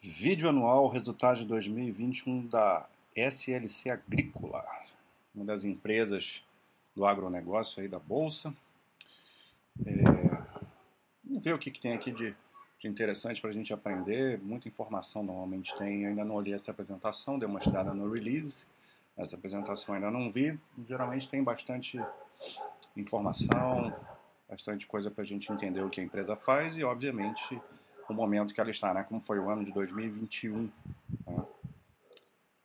Vídeo anual, resultado de 2021 da SLC Agrícola, uma das empresas do agronegócio aí da Bolsa. É, vamos ver o que, que tem aqui de, de interessante para a gente aprender. Muita informação normalmente tem. Eu ainda não olhei essa apresentação, dei uma estudada no release. Essa apresentação ainda não vi. Geralmente tem bastante informação, bastante coisa para a gente entender o que a empresa faz e, obviamente, o momento que ela está, né? Como foi o ano de 2021. Né?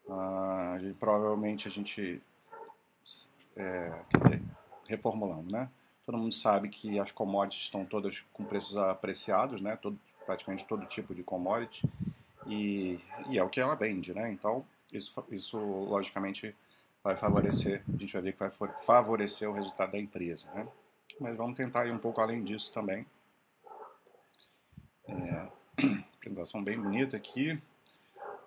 Ah, provavelmente a gente, é, quer dizer, reformulando, né? Todo mundo sabe que as commodities estão todas com preços apreciados, né? Todo, praticamente todo tipo de commodity e, e é o que ela vende, né? Então isso, isso logicamente vai favorecer, a gente vai ver que vai favorecer o resultado da empresa, né? Mas vamos tentar ir um pouco além disso também. É, apresentação bem bonita aqui.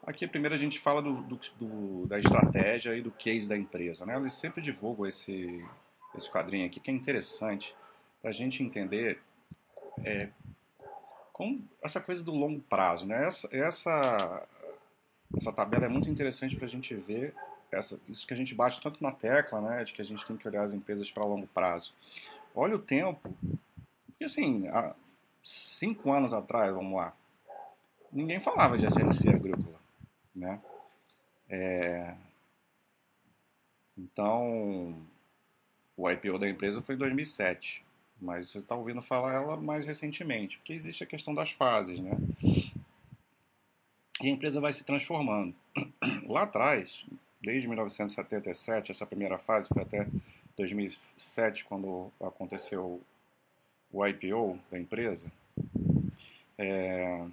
Aqui primeiro a gente fala do, do, do, da estratégia e do case da empresa. Né? Eles sempre divulgam esse, esse quadrinho aqui que é interessante para a gente entender é, com essa coisa do longo prazo. Né? Essa, essa, essa tabela é muito interessante para a gente ver essa, isso que a gente bate tanto na tecla, né, de que a gente tem que olhar as empresas para longo prazo. Olha o tempo, porque assim, a, cinco anos atrás, vamos lá, ninguém falava de SLC agrícola, né? É... Então, o IPO da empresa foi em 2007, mas você está ouvindo falar ela mais recentemente, porque existe a questão das fases, né? E a empresa vai se transformando. Lá atrás, desde 1977, essa primeira fase foi até 2007, quando aconteceu o IPO da empresa, é,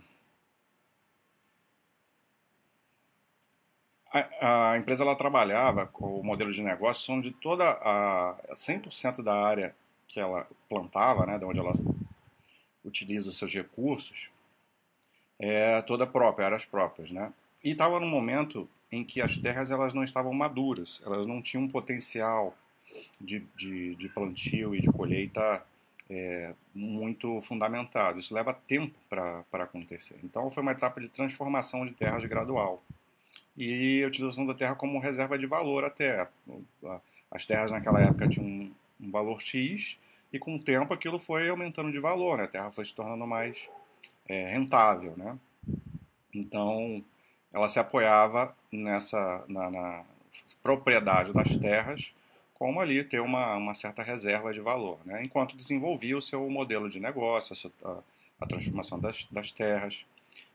a, a, empresa ela trabalhava com o modelo de negócio onde toda a 100% da área que ela plantava, né, de onde ela utiliza os seus recursos, é toda própria, áreas próprias, né? E estava num momento em que as terras elas não estavam maduras, elas não tinham um potencial de, de, de plantio e de colheita é, muito fundamentado. Isso leva tempo para acontecer. Então, foi uma etapa de transformação de terras gradual. E a utilização da terra como reserva de valor até. As terras naquela época tinham um, um valor X e com o tempo aquilo foi aumentando de valor, né? a terra foi se tornando mais é, rentável. Né? Então, ela se apoiava nessa na, na propriedade das terras como ali ter uma, uma certa reserva de valor, né? enquanto desenvolvia o seu modelo de negócio, a, a transformação das, das terras,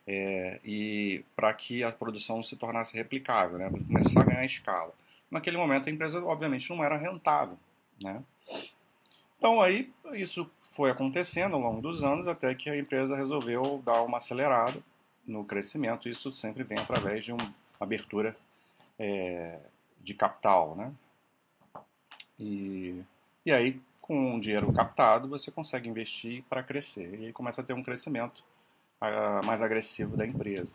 é, e para que a produção se tornasse replicável, né? começar a ganhar escala. Naquele momento a empresa obviamente não era rentável. Né? Então aí isso foi acontecendo ao longo dos anos até que a empresa resolveu dar uma acelerada no crescimento. Isso sempre vem através de uma abertura é, de capital, né? E, e aí, com o dinheiro captado, você consegue investir para crescer. E aí começa a ter um crescimento uh, mais agressivo da empresa.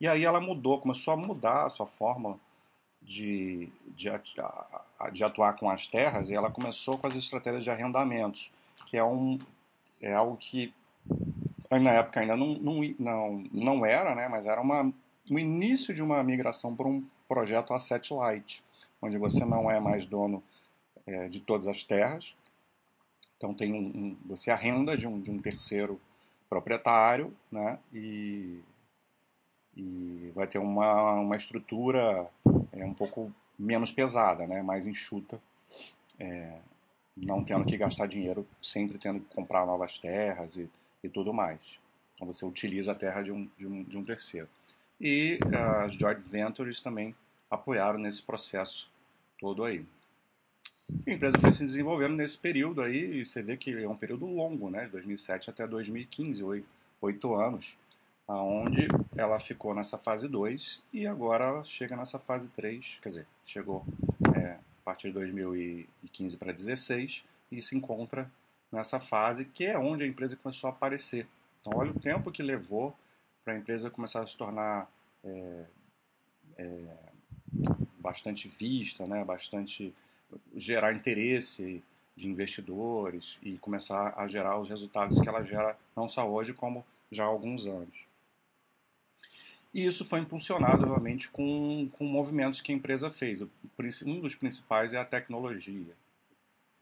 E aí ela mudou, começou a mudar a sua forma de, de, de atuar com as terras e ela começou com as estratégias de arrendamentos, que é, um, é algo que na época ainda não, não, não, não era, né, mas era uma, o início de uma migração para um projeto asset light, onde você não é mais dono é, de todas as terras. Então tem um, um, você arrenda de um, de um terceiro proprietário, né? E, e vai ter uma, uma estrutura é, um pouco menos pesada, né? Mais enxuta, é, não tendo que gastar dinheiro, sempre tendo que comprar novas terras e, e tudo mais. Então você utiliza a terra de um, de um, de um terceiro. E as joint ventures também apoiaram nesse processo todo aí. A empresa foi se desenvolvendo nesse período aí, e você vê que é um período longo, né, de 2007 até 2015, oito anos, aonde ela ficou nessa fase 2 e agora ela chega nessa fase 3, quer dizer, chegou é, a partir de 2015 para 2016 e se encontra nessa fase que é onde a empresa começou a aparecer. Então, olha o tempo que levou para a empresa começar a se tornar é, é, bastante vista, né, bastante gerar interesse de investidores e começar a gerar os resultados que ela gera não só hoje, como já há alguns anos. E isso foi impulsionado, obviamente, com, com movimentos que a empresa fez. Um dos principais é a tecnologia.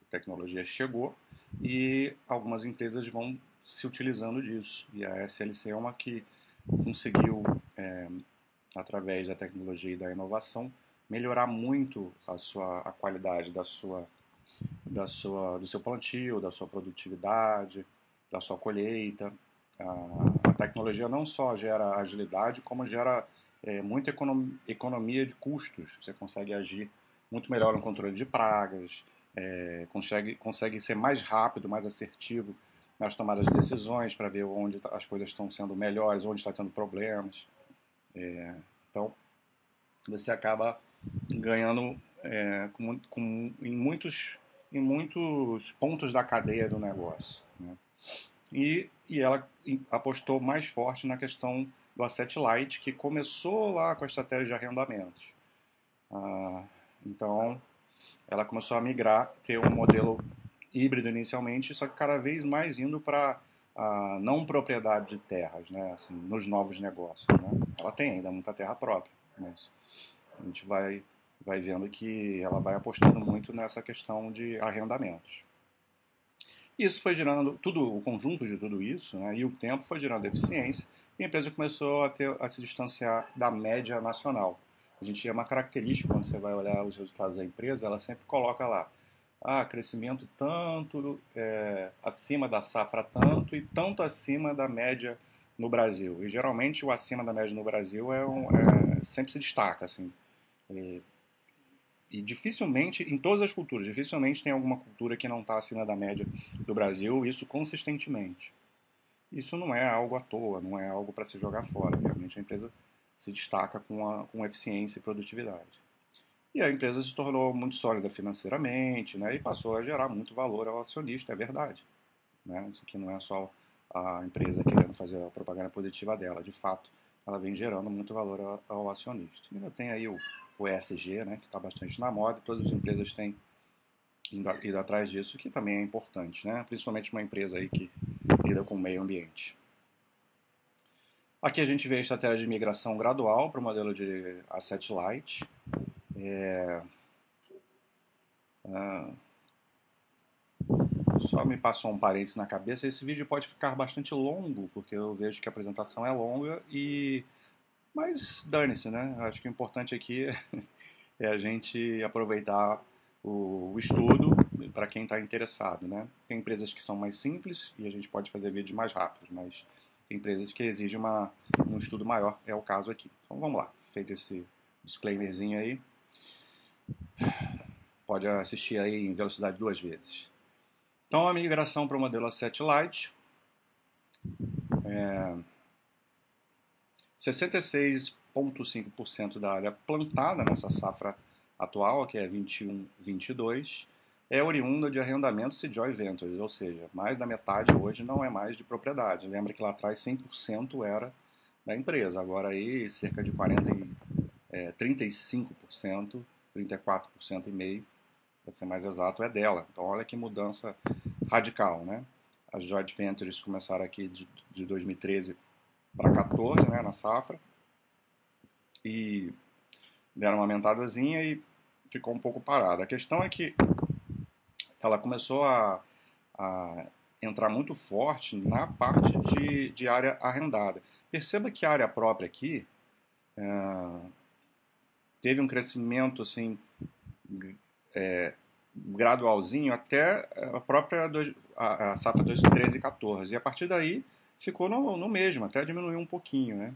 A tecnologia chegou e algumas empresas vão se utilizando disso. E a SLC é uma que conseguiu, é, através da tecnologia e da inovação, melhorar muito a sua a qualidade da sua da sua do seu plantio, da sua produtividade, da sua colheita. A, a tecnologia não só gera agilidade, como gera é, muita economia, economia de custos. Você consegue agir muito melhor no controle de pragas, é, consegue, consegue ser mais rápido, mais assertivo nas tomadas de decisões para ver onde tá, as coisas estão sendo melhores, onde está tendo problemas. É, então, você acaba ganhando é, com, com, em, muitos, em muitos pontos da cadeia do negócio. Né? E, e ela apostou mais forte na questão do asset light, que começou lá com a estratégia de arrendamentos. Ah, então, ela começou a migrar, ter um modelo híbrido inicialmente, só que cada vez mais indo para a não propriedade de terras, né, assim, nos novos negócios. Né? Ela tem ainda muita terra própria, mas a gente vai, vai vendo que ela vai apostando muito nessa questão de arrendamentos. Isso foi gerando, tudo, o conjunto de tudo isso, né, e o tempo foi gerando eficiência, e a empresa começou a, ter, a se distanciar da média nacional. A gente é uma característica, quando você vai olhar os resultados da empresa, ela sempre coloca lá ah, crescimento tanto é, acima da safra tanto e tanto acima da média no Brasil. E geralmente o acima da média no Brasil é, um, é sempre se destaca assim. E, e, dificilmente, em todas as culturas, dificilmente tem alguma cultura que não está acima da média do Brasil, isso consistentemente. Isso não é algo à toa, não é algo para se jogar fora. Realmente a empresa se destaca com, a, com eficiência e produtividade. E a empresa se tornou muito sólida financeiramente né, e passou a gerar muito valor ao acionista, é verdade. Né? Isso aqui não é só a empresa querendo fazer a propaganda positiva dela, de fato, ela vem gerando muito valor ao, acionista. Ainda tem aí o, o ESG, né, que está bastante na moda, todas as empresas têm ido, ido atrás disso, que também é importante, né? principalmente uma empresa aí que lida com o meio ambiente. Aqui a gente vê a estratégia de migração gradual para o modelo de asset light. É, ah, só me passou um parênteses na cabeça. Esse vídeo pode ficar bastante longo, porque eu vejo que a apresentação é longa e. Mas dane-se, né? Acho que o importante aqui é a gente aproveitar o, estudo para quem está interessado, né? Tem empresas que são mais simples e a gente pode fazer vídeos mais rápidos, mas tem empresas que exigem uma, um estudo maior, é o caso aqui. Então vamos lá, feito esse disclaimerzinho aí pode assistir aí em velocidade duas vezes. Então, a migração para o modelo A7 Lite. É, 66,5% da área plantada nessa safra atual, que é 21-22, é oriunda de arrendamentos de joint ventures, ou seja, mais da metade hoje não é mais de propriedade. Lembra que lá atrás 100% era da empresa, agora aí cerca de 40 é, 35% 34% e meio, para ser mais exato, é dela. Então olha que mudança radical, né? As joint ventures começaram aqui de, de 2013 para 14, né, na safra, e deram uma aumentadazinha e ficou um pouco parada. A questão é que ela começou a, a entrar muito forte na parte de, de área arrendada. Perceba que a área própria aqui, é, teve um crescimento assim é, gradualzinho até a própria dois, a, a safra 2013 e 14 e a partir daí ficou no, no mesmo até diminuiu um pouquinho né?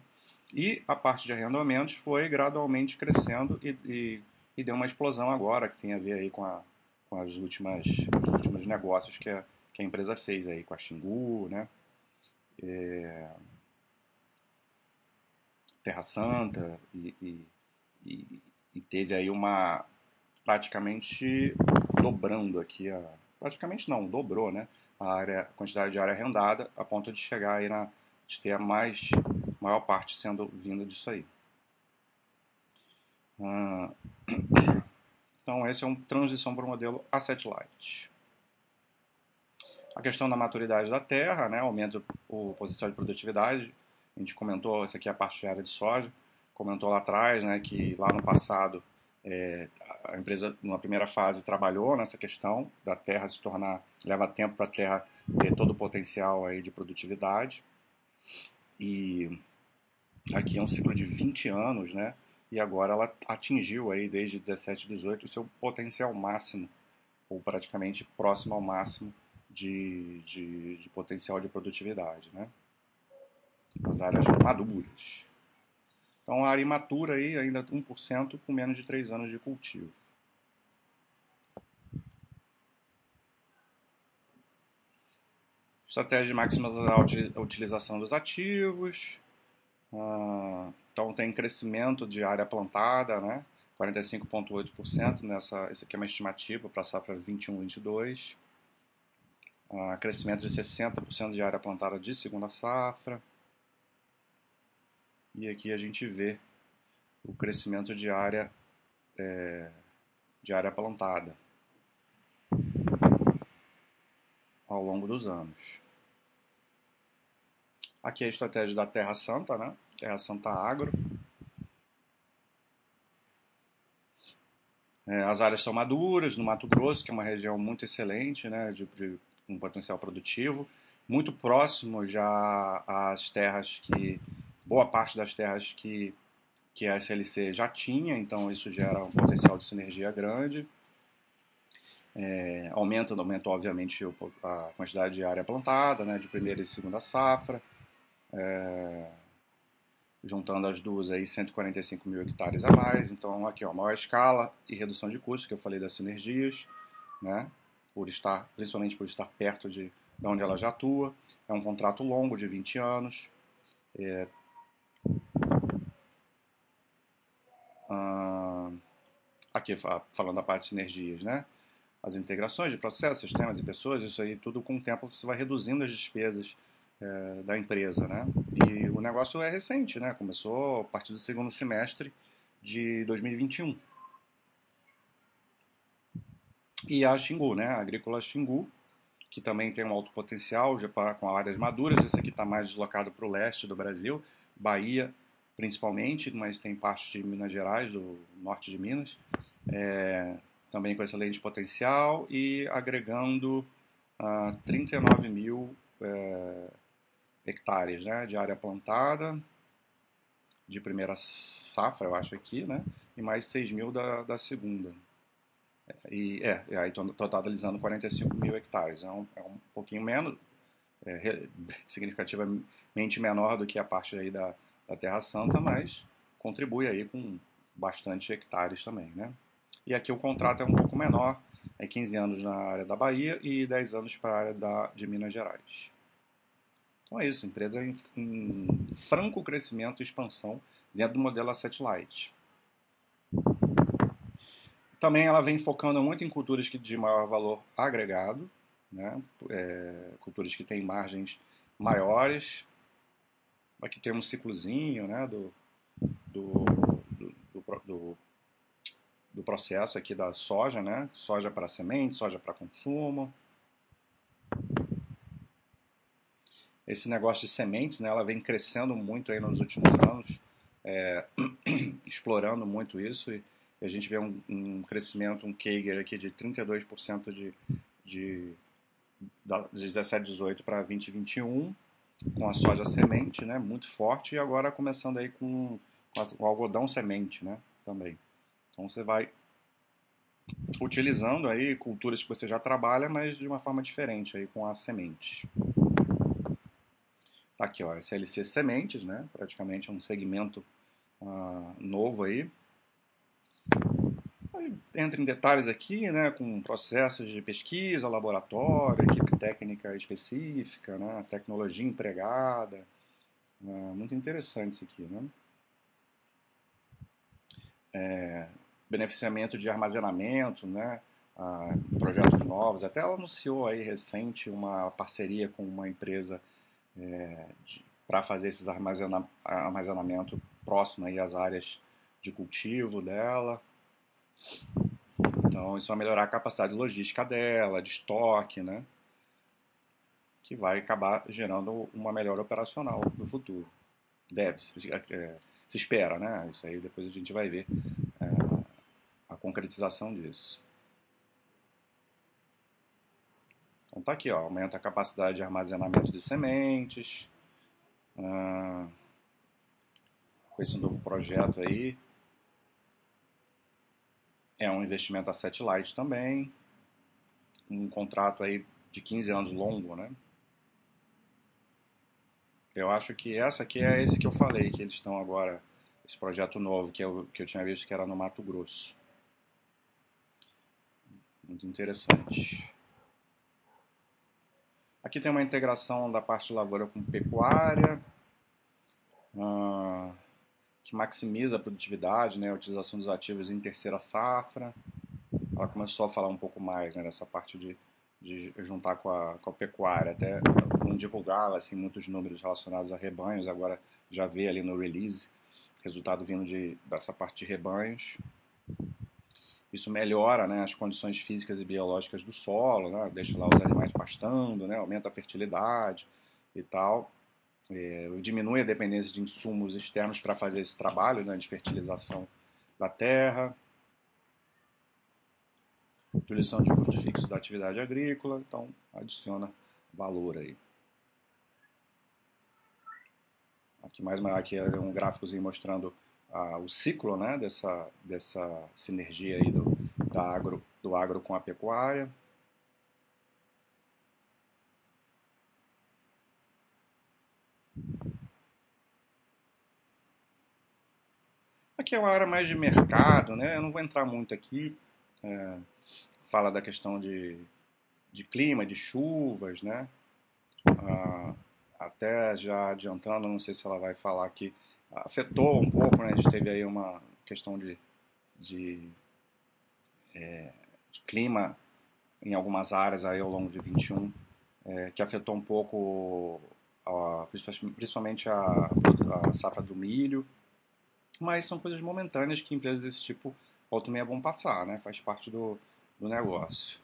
E a parte de arrendamentos foi gradualmente crescendo e, e, e, deu uma explosão agora que tem a ver aí com, a, com as últimas os últimos negócios que a, que a empresa fez aí com a Xingu né? É, Terra Santa e, e e, e teve aí uma praticamente dobrando aqui a praticamente não dobrou né a área a quantidade de área arrendada a ponto de chegar aí na de ter a mais maior parte sendo vinda disso aí. Ah, então esse é uma transição para o modelo asset light a questão da maturidade da terra né aumenta o potencial de produtividade. A gente comentou, essa aqui é a parte de área de soja, comentou lá atrás, né, que lá no passado é, a empresa, numa primeira fase, trabalhou nessa questão da terra se tornar, leva tempo para a terra ter todo o potencial aí de produtividade. E aqui é um ciclo de 20 anos, né? E agora ela atingiu aí desde 17, 18 o seu potencial máximo, ou praticamente próximo ao máximo de, de, de potencial de produtividade, né? As áreas maduras. Então a área imatura aí ainda 1% com menos de 3 anos de cultivo. Estratégia de maximizar a utilização dos ativos. Ah, então tem crescimento de área plantada, né? 45,8% nessa. Isso aqui é uma estimativa para a safra 21-22. Ah, crescimento de 60% de área plantada de segunda safra. E aqui a gente vê o crescimento de área, é, de área plantada ao longo dos anos. Aqui é a estratégia da Terra Santa, né? Terra Santa Agro. É, as áreas são maduras no Mato Grosso, que é uma região muito excelente, né, de, de um potencial produtivo, muito próximo já às terras que boa parte das terras que, que a SLC já tinha, então isso gera um potencial de sinergia grande. É, aumenta, aumenta obviamente a quantidade de área plantada, né, de primeira e segunda safra, é, juntando as duas aí 145 mil hectares a mais. Então aqui ó, maior escala e redução de custos, que eu falei das sinergias, né, por estar, principalmente por estar perto de, de onde ela já atua. É um contrato longo de 20 anos. É, aqui falando da parte de sinergias, né? As integrações de processos, sistemas e pessoas, isso aí tudo com o tempo você vai reduzindo as despesas é, da empresa, né? E o negócio é recente, né? Começou a partir do segundo semestre de 2021. E a Xingu, né? A Agrícola Xingu, que também tem um alto potencial já para, com áreas maduras. Esse aqui está mais deslocado para o leste do Brasil, Bahia principalmente, mas tem parte de Minas Gerais, do norte de Minas é, também com excelente potencial e agregando uh, 39 mil é, hectares né, de área plantada de primeira safra, eu acho aqui, né, e mais 6 mil da, da segunda. E é, aí totalizando 45 mil hectares, é um, é um pouquinho menos, é, significativamente menor do que a parte aí da, da Terra Santa, mas contribui aí com bastante hectares também, né? E aqui o contrato é um pouco menor, é 15 anos na área da Bahia e 10 anos para a área da, de Minas Gerais. Então é isso, empresa em, em franco crescimento e expansão dentro do modelo Asset Light. Também ela vem focando muito em culturas que, de maior valor agregado, né? É, culturas que têm margens maiores. Aqui tem um ciclozinho né? do, do, do, do, processo aqui da soja, né? Soja para semente, soja para consumo. Esse negócio de sementes, né? Ela vem crescendo muito aí nos últimos anos, é, explorando muito isso e a gente vê um, um crescimento, um Kager aqui de 32% de, de, de 17, 18 para 20, 21 com a soja semente, né? Muito forte e agora começando aí com, com o algodão semente, né? Também. Então você vai utilizando aí culturas que você já trabalha, mas de uma forma diferente aí com as sementes. Tá aqui, ó, SLC Sementes, né? Praticamente um segmento uh, novo aí. Entra em detalhes aqui, né? Com processos de pesquisa, laboratório, equipe técnica específica, né? Tecnologia empregada. Uh, muito interessante isso aqui, né? É, beneficiamento de armazenamento, né? Projetos novos. Até ela anunciou aí recente uma parceria com uma empresa é, para fazer esses armazena armazenamento próximo aí às áreas de cultivo dela. Então isso vai melhorar a capacidade logística dela, de estoque, né? Que vai acabar gerando uma melhora operacional no futuro. deve, se, é, se espera, né? Isso aí depois a gente vai ver é, a concretização disso. Então tá aqui, ó, aumenta a capacidade de armazenamento de sementes. Ah, com esse novo projeto aí. É um investimento a satellite também. Um contrato aí de 15 anos longo, né? Eu acho que essa aqui é esse que eu falei, que eles estão agora, esse projeto novo que eu, que eu tinha visto que era no Mato Grosso. Muito interessante. Aqui tem uma integração da parte de lavoura com pecuária. Ah, que maximiza a produtividade, né, a utilização dos ativos em terceira safra. Ela começou a falar um pouco mais né, dessa parte de, de juntar com a, com a pecuária, até não divulgava assim, muitos números relacionados a rebanhos, agora já vê ali no release resultado vindo de, dessa parte de rebanhos. Isso melhora né, as condições físicas e biológicas do solo, né, deixa lá os animais pastando, né, aumenta a fertilidade e tal é, diminui a dependência de insumos externos para fazer esse trabalho né, de fertilização da terra, utilização de custo fixo da atividade agrícola, então adiciona valor aí. Aqui mais aqui é um gráficozinho mostrando ah, o ciclo né, dessa, dessa sinergia aí do, da agro, do agro com a pecuária. Aqui é uma área mais de mercado, né? Eu não vou entrar muito aqui. É, fala da questão de, de clima, de chuvas, né? Ah, até já adiantando, não sei se ela vai falar que afetou um pouco, né? A gente teve aí uma questão de, de, é, de clima em algumas áreas aí ao longo de 21, é, que afetou um pouco a, principalmente a, a safra do milho, mas são coisas momentâneas que empresas desse tipo volta meia vão passar, né? Faz parte do, do negócio.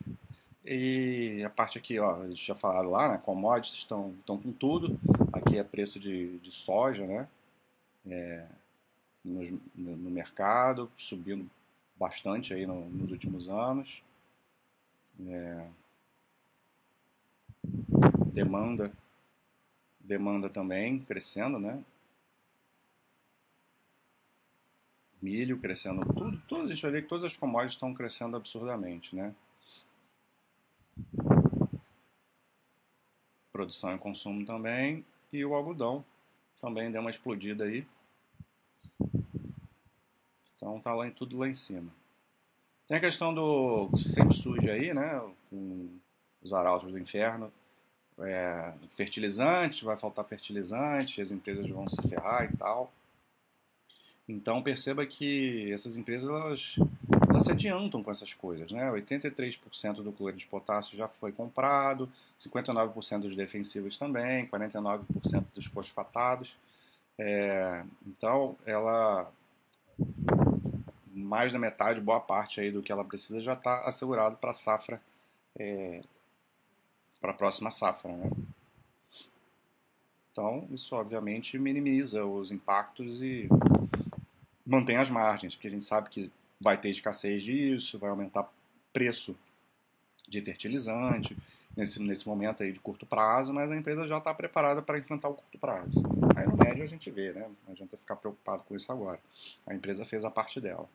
E a parte aqui, ó, gente já falaram lá, né? Commodities estão, estão com tudo. Aqui é preço de, de soja, né? É, no, no, mercado, subindo bastante aí no, nos últimos anos. É, demanda, demanda também crescendo, né? Milho crescendo, tudo, tudo, a gente vai ver que todas as commodities estão crescendo absurdamente, né? Produção e consumo também, e o algodão também deu uma explodida aí. Então tá lá em tudo lá em cima. Tem a questão do que sempre surge aí, né? Com os arautos do inferno. É, fertilizante, vai faltar fertilizante, as empresas vão se ferrar e tal. Então perceba que essas empresas elas, elas se adiantam com essas coisas. Né? 83% do cloreto de potássio já foi comprado, 59% dos defensivos também, 49% dos fosfatados. É, então ela mais da metade, boa parte aí do que ela precisa já está assegurado para a safra, é, para a próxima safra. Né? Então, isso obviamente minimiza os impactos e mantém as margens, porque a gente sabe que vai ter escassez disso, vai aumentar preço de fertilizante nesse, nesse momento aí de curto prazo, mas a empresa já está preparada para enfrentar o curto prazo. Aí no médio a gente vê, né? Não adianta ficar preocupado com isso agora. A empresa fez a parte dela.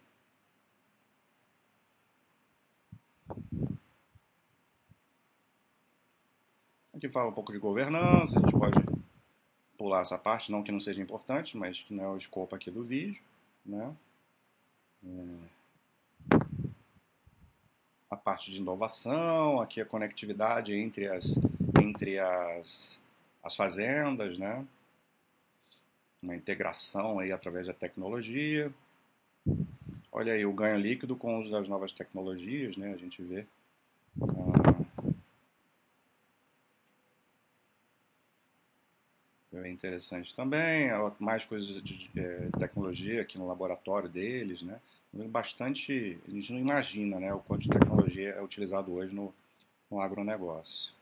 Aqui fala um pouco de governança, a gente pode pular essa parte, não que não seja importante, mas que não é o escopo aqui do vídeo né? É, a parte de inovação, aqui a conectividade entre as, entre as, as fazendas, né? Uma integração aí através da tecnologia. Olha aí o ganho líquido com o uso das novas tecnologias, né? A gente vê. Ah, é interessante também, mais coisas de é, tecnologia aqui no laboratório deles, né? Bastante, a gente não imagina, né, o quanto de tecnologia é utilizado hoje no, no agronegócio.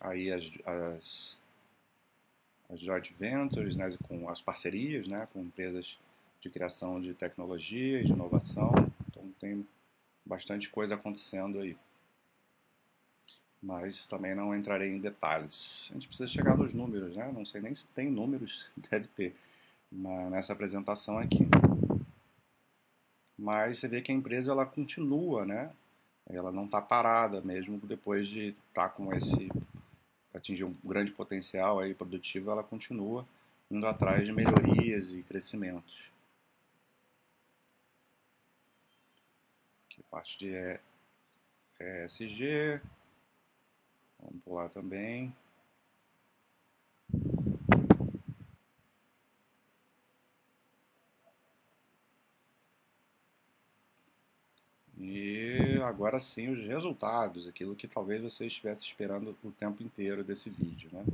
Aí as, as, as joint ventures, né, com as parcerias, né, com empresas de criação de tecnologia, de inovação. Então tem bastante coisa acontecendo aí. Mas também não entrarei em detalhes. A gente precisa chegar nos números, né? Não sei nem se tem números, deve ter nessa apresentação aqui. Mas você vê que a empresa ela continua, né? Ela não está parada mesmo depois de estar tá com esse atingir um grande potencial aí produtivo, ela continua indo atrás de melhorias e crescimentos. Aqui parte de ESG. Vamos pular também. E agora sim os resultados, aquilo que talvez você estivesse esperando o tempo inteiro desse vídeo. Né?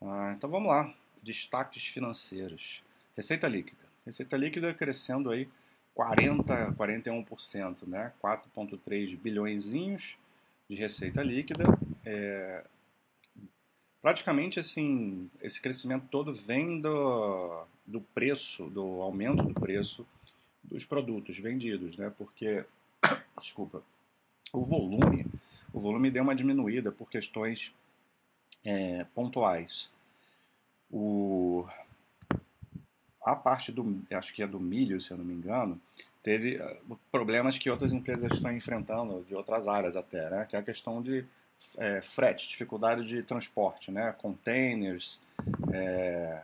Ah, então vamos lá, destaques financeiros. Receita líquida. Receita líquida crescendo aí 40, 41%, né? 4,3 bilhões de receita líquida. É, praticamente assim, esse crescimento todo vem do, do preço, do aumento do preço dos produtos vendidos, né? Porque, desculpa, o volume, o volume deu uma diminuída por questões é, pontuais. O, a parte do, acho que é do milho, se eu não me engano, teve é, problemas que outras empresas estão enfrentando, de outras áreas até, né? Que é a questão de é, frete, dificuldade de transporte, né? Containers, é,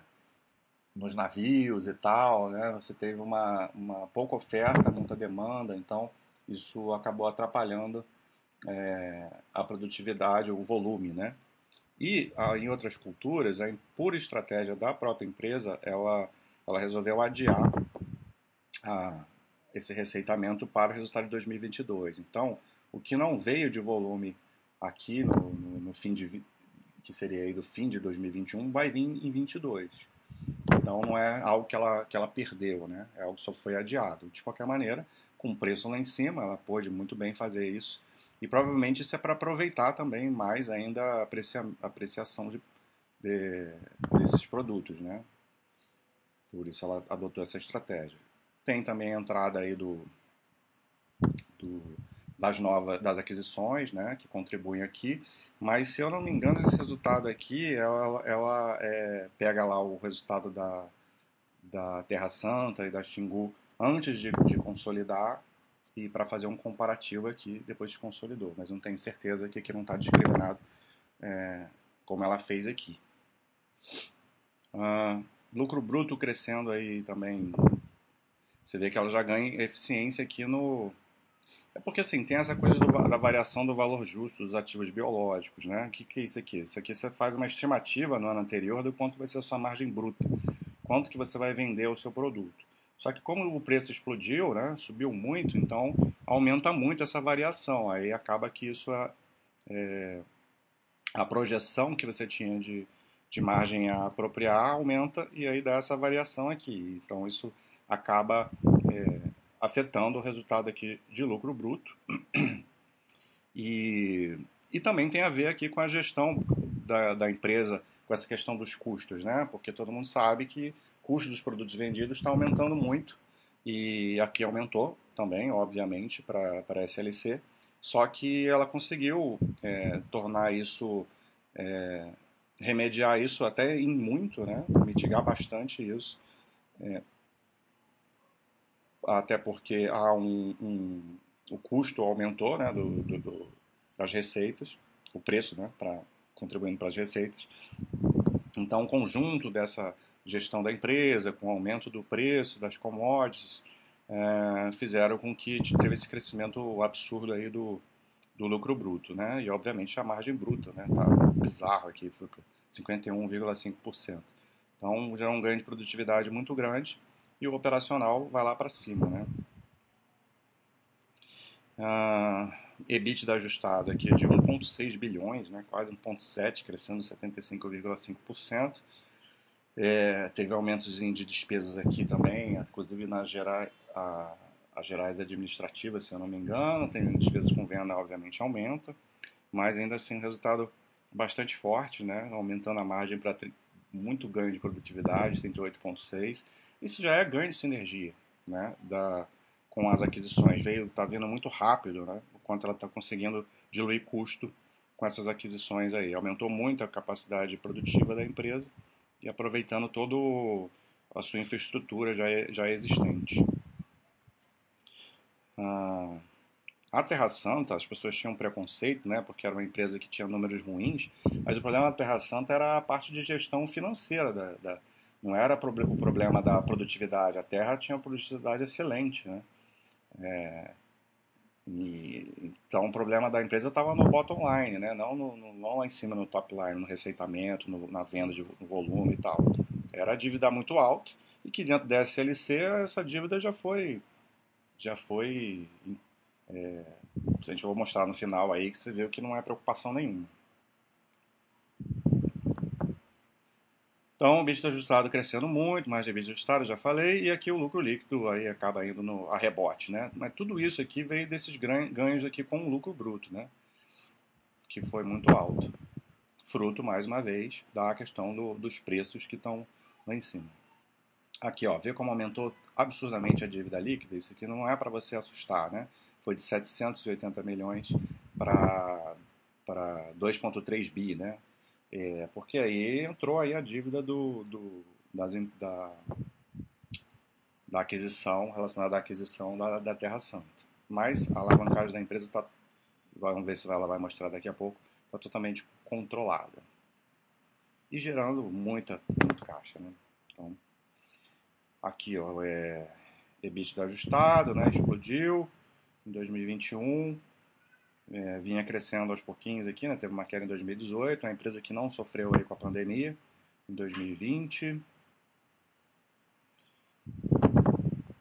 nos navios e tal, né? Você teve uma, uma pouca oferta, muita demanda, então isso acabou atrapalhando é, a produtividade, o volume, né? E em outras culturas, a pura estratégia da própria empresa, ela, ela resolveu adiar a, esse receitamento para o resultado de 2022. Então, o que não veio de volume aqui no, no, no fim de que seria aí do fim de 2021 vai vir em 22. Então não é algo que ela, que ela perdeu, né? É algo que só foi adiado. De qualquer maneira, com o preço lá em cima, ela pôde muito bem fazer isso. E provavelmente isso é para aproveitar também mais ainda a aprecia, apreciação de, de, desses produtos, né? Por isso ela adotou essa estratégia. Tem também a entrada aí do, do das novas das aquisições, né, que contribuem aqui. Mas se eu não me engano, esse resultado aqui, ela, ela é, pega lá o resultado da, da Terra Santa e da Xingu antes de, de consolidar e para fazer um comparativo aqui depois de consolidou. Mas não tenho certeza que aqui não está discriminado é, como ela fez aqui. Uh, lucro bruto crescendo aí também. Você vê que ela já ganha eficiência aqui no, é porque assim, tem essa coisa do, da variação do valor justo dos ativos biológicos, né? O que, que é isso aqui? Isso aqui você faz uma estimativa no ano anterior do quanto vai ser a sua margem bruta, quanto que você vai vender o seu produto. Só que como o preço explodiu, né, subiu muito, então aumenta muito essa variação. Aí acaba que isso é, é a projeção que você tinha de, de margem a apropriar aumenta e aí dá essa variação aqui. Então isso acaba é, afetando o resultado aqui de lucro bruto. E, e também tem a ver aqui com a gestão da, da empresa, com essa questão dos custos, né? Porque todo mundo sabe que o custo dos produtos vendidos está aumentando muito e aqui aumentou também, obviamente, para a SLC, só que ela conseguiu é, tornar isso, é, remediar isso até em muito, né? mitigar bastante isso, é, até porque há um, um, o custo aumentou né, do, do, do, das receitas, o preço né, para contribuindo para as receitas. Então, o conjunto dessa gestão da empresa, com o aumento do preço das commodities, é, fizeram com que teve esse crescimento absurdo aí do, do lucro bruto, né? E obviamente a margem bruta, né? Tá bizarro aqui, foi 51,5%. Então, já é um ganho de produtividade muito grande e o operacional vai lá para cima, né? Uh, EBITDA ajustado aqui é de 1,6 bilhões, né, quase 1,7, crescendo 75,5%. É, teve aumentos de despesas aqui também, inclusive nas gerais, a, as gerais administrativas, se eu não me engano. Tem despesas com venda, obviamente, aumenta, mas ainda assim, resultado bastante forte, né, aumentando a margem para muito ganho de produtividade, 38,6. Isso já é ganho de sinergia, né? Da, com as aquisições. Veio, está vindo muito rápido, né? O quanto ela está conseguindo diluir custo com essas aquisições aí. Aumentou muito a capacidade produtiva da empresa e aproveitando toda a sua infraestrutura já, já existente. Ah, a Terra Santa, as pessoas tinham preconceito, né, porque era uma empresa que tinha números ruins, mas o problema da Terra Santa era a parte de gestão financeira, da, da não era o problema da produtividade. A Terra tinha uma produtividade excelente, né? É, e, então o problema da empresa estava no bottom line, né? não, no, no, não lá em cima no top line, no receitamento, no, na venda de no volume e tal. Era a dívida muito alta e que dentro da SLC essa dívida já foi já foi é, a gente vai mostrar no final aí que você vê que não é preocupação nenhuma. Então, o EBITDA ajustado crescendo muito, mais de EBITDA ajustado, já falei, e aqui o lucro líquido aí acaba indo no, a rebote, né? Mas tudo isso aqui veio desses ganhos aqui com o lucro bruto, né? Que foi muito alto. Fruto, mais uma vez, da questão do, dos preços que estão lá em cima. Aqui, ó, vê como aumentou absurdamente a dívida líquida? Isso aqui não é para você assustar, né? Foi de 780 milhões para 2,3 bi, né? É, porque aí entrou aí a dívida do, do das, da, da aquisição, relacionada à aquisição da, da Terra Santa. Mas a alavancagem da empresa está, vamos ver se ela vai mostrar daqui a pouco, está totalmente controlada. E gerando muita, muito caixa, né? Então, aqui, ó, é EBITDA ajustado, né? Explodiu em 2021, é, vinha crescendo aos pouquinhos aqui, né? Teve uma queda em 2018, uma empresa que não sofreu aí com a pandemia em 2020.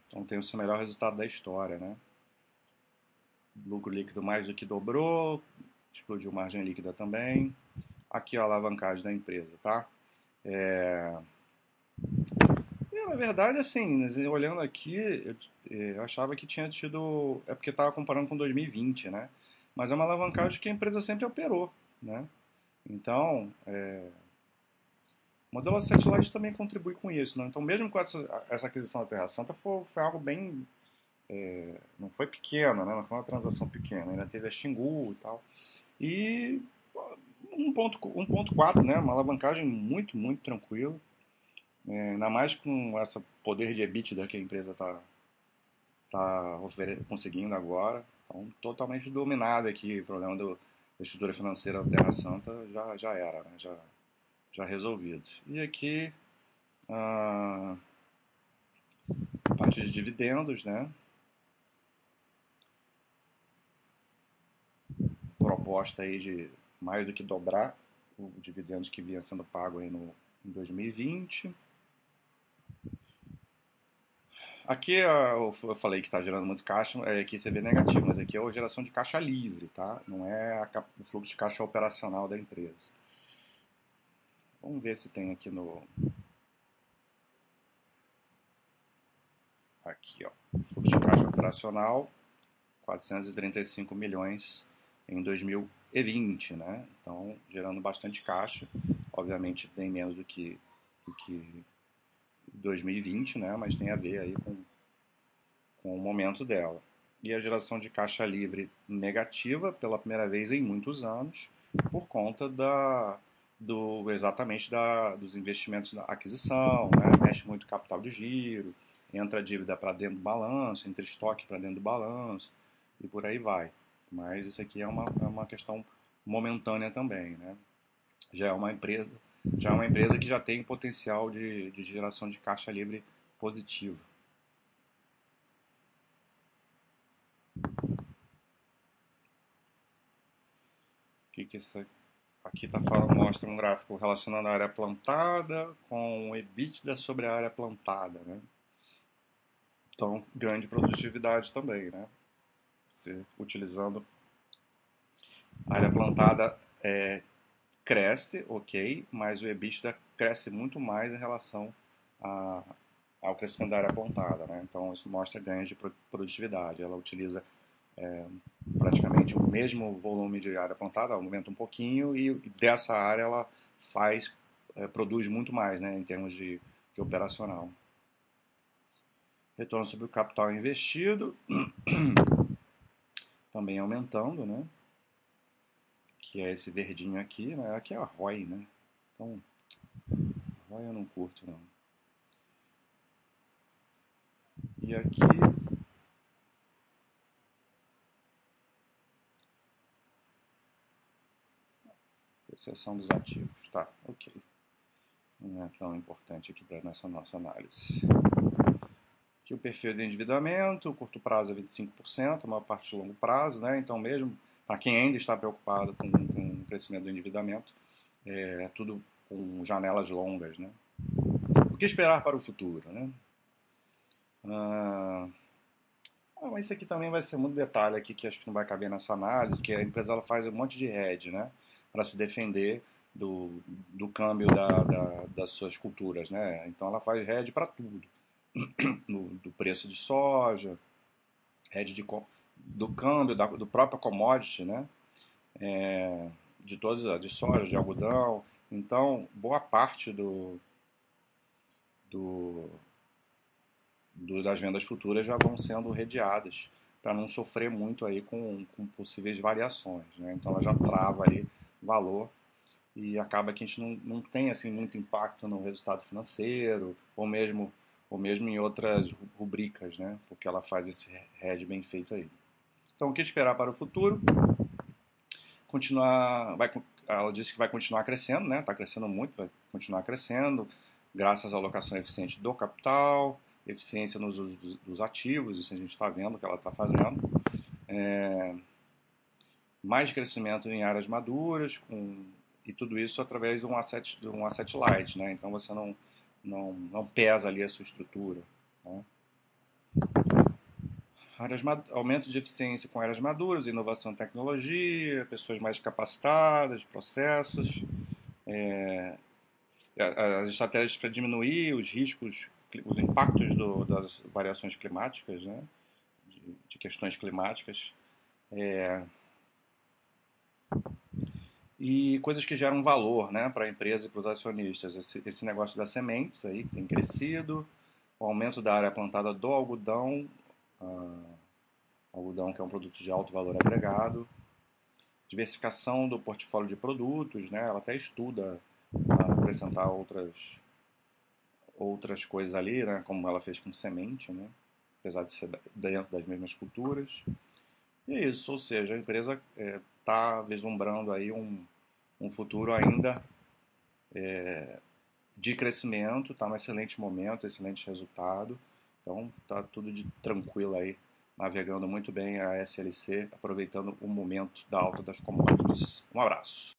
Então tem o seu melhor resultado da história, né? Lucro líquido mais do que dobrou, explodiu margem líquida também. Aqui ó, a alavancagem da empresa, tá? É... E, na verdade, assim, olhando aqui, eu, eu achava que tinha tido. É porque estava comparando com 2020, né? Mas é uma alavancagem que a empresa sempre operou, né? Então, é, o modelo Asset também contribui com isso, né? Então, mesmo com essa, essa aquisição da Terra Santa, foi, foi algo bem... É, não foi pequena, né? Não foi uma transação pequena, ainda teve a Xingu e tal. E 1.4, né? Uma alavancagem muito, muito tranquila. É, ainda mais com esse poder de EBITDA que a empresa está tá, tá conseguindo agora. Então, totalmente dominado aqui, o problema do, da estrutura financeira da Terra Santa já, já era, né? já, já resolvido. E aqui, a parte de dividendos, né? Proposta aí de mais do que dobrar o dividendos que vinha sendo pago aí no, em 2020. Aqui eu falei que está gerando muito caixa, é, aqui você vê negativo, mas aqui é a geração de caixa livre, tá? Não é o fluxo de caixa operacional da empresa. Vamos ver se tem aqui no... Aqui, ó. Fluxo de caixa operacional, 435 milhões em 2020, né? Então, gerando bastante caixa, obviamente bem menos do que, do que 2020, né? Mas tem a ver aí com, com o momento dela. E a geração de caixa livre negativa pela primeira vez em muitos anos, por conta da, do exatamente da, dos investimentos na aquisição, né? mexe muito capital de giro, entra dívida para dentro do balanço, entra estoque para dentro do balanço e por aí vai. Mas isso aqui é uma, é uma questão momentânea também, né? Já é uma empresa já é uma empresa que já tem potencial de, de geração de caixa livre positivo. O que, que isso aqui está falando? Mostra um gráfico relacionando a área plantada com o EBITDA sobre a área plantada, né? Então, ganho de produtividade também, né? Você utilizando a área plantada é, cresce, ok, mas o EBITDA cresce muito mais em relação a, ao crescimento da área apontada. Né? Então, isso mostra ganhos de produtividade. Ela utiliza é, praticamente o mesmo volume de área apontada, aumenta um pouquinho, e dessa área ela faz é, produz muito mais né, em termos de, de operacional. Retorno sobre o capital investido, também aumentando, né? Que é esse verdinho aqui, né? Aqui é a ROI, né? Então, ROI eu não curto, não. E aqui Seção dos ativos. Tá, ok. Não é tão importante aqui para nessa nossa análise. Aqui o perfil de endividamento, curto prazo é 25%, a maior parte longo prazo, né? Então mesmo para quem ainda está preocupado com, com o crescimento do endividamento, é, é tudo com janelas longas, né? O que esperar para o futuro, né? Ah, mas isso aqui também vai ser muito detalhe aqui que acho que não vai caber nessa análise, que a empresa ela faz um monte de hedge, né? para se defender do, do câmbio da, da, das suas culturas, né? Então ela faz hedge para tudo, do, do, preço de soja, hedge de, do câmbio da, do próprio commodity, né? É, de todas de soja, de algodão. Então boa parte do, do, do das vendas futuras já vão sendo redeadas para não sofrer muito aí com, com possíveis variações, né? Então ela já trava ali valor e acaba que a gente não, não tem assim muito impacto no resultado financeiro ou mesmo ou mesmo em outras rubricas, né? Porque ela faz esse hedge bem feito aí. Então, o que esperar para o futuro? Continuar, vai, ela disse que vai continuar crescendo, né? Está crescendo muito, vai continuar crescendo, graças à alocação eficiente do capital, eficiência nos usos dos ativos, isso a gente está vendo que ela está fazendo. É, mais crescimento em áreas maduras, com, e tudo isso através de um asset, de um asset light, né? Então você não, não, não pesa ali a sua estrutura. Né? Áreas, aumento de eficiência com áreas maduras, inovação e tecnologia, pessoas mais capacitadas, processos, é, as estratégias para diminuir os riscos, os impactos do, das variações climáticas, né? de, de questões climáticas, é, e coisas que geram valor né, para a empresa e para os acionistas. Esse, esse, negócio das sementes aí que tem crescido, o aumento da área plantada do algodão, uh, algodão que é um produto de alto valor agregado, diversificação do portfólio de produtos, né, ela até estuda uh, acrescentar outras, outras coisas ali, né, como ela fez com semente, né, apesar de ser dentro das mesmas culturas. E é isso, ou seja, a empresa está é, vislumbrando aí um, um futuro ainda é, de crescimento, está num excelente momento, excelente resultado. Então está tudo de tranquilo aí, navegando muito bem a SLC, aproveitando o momento da alta das commodities. Um abraço.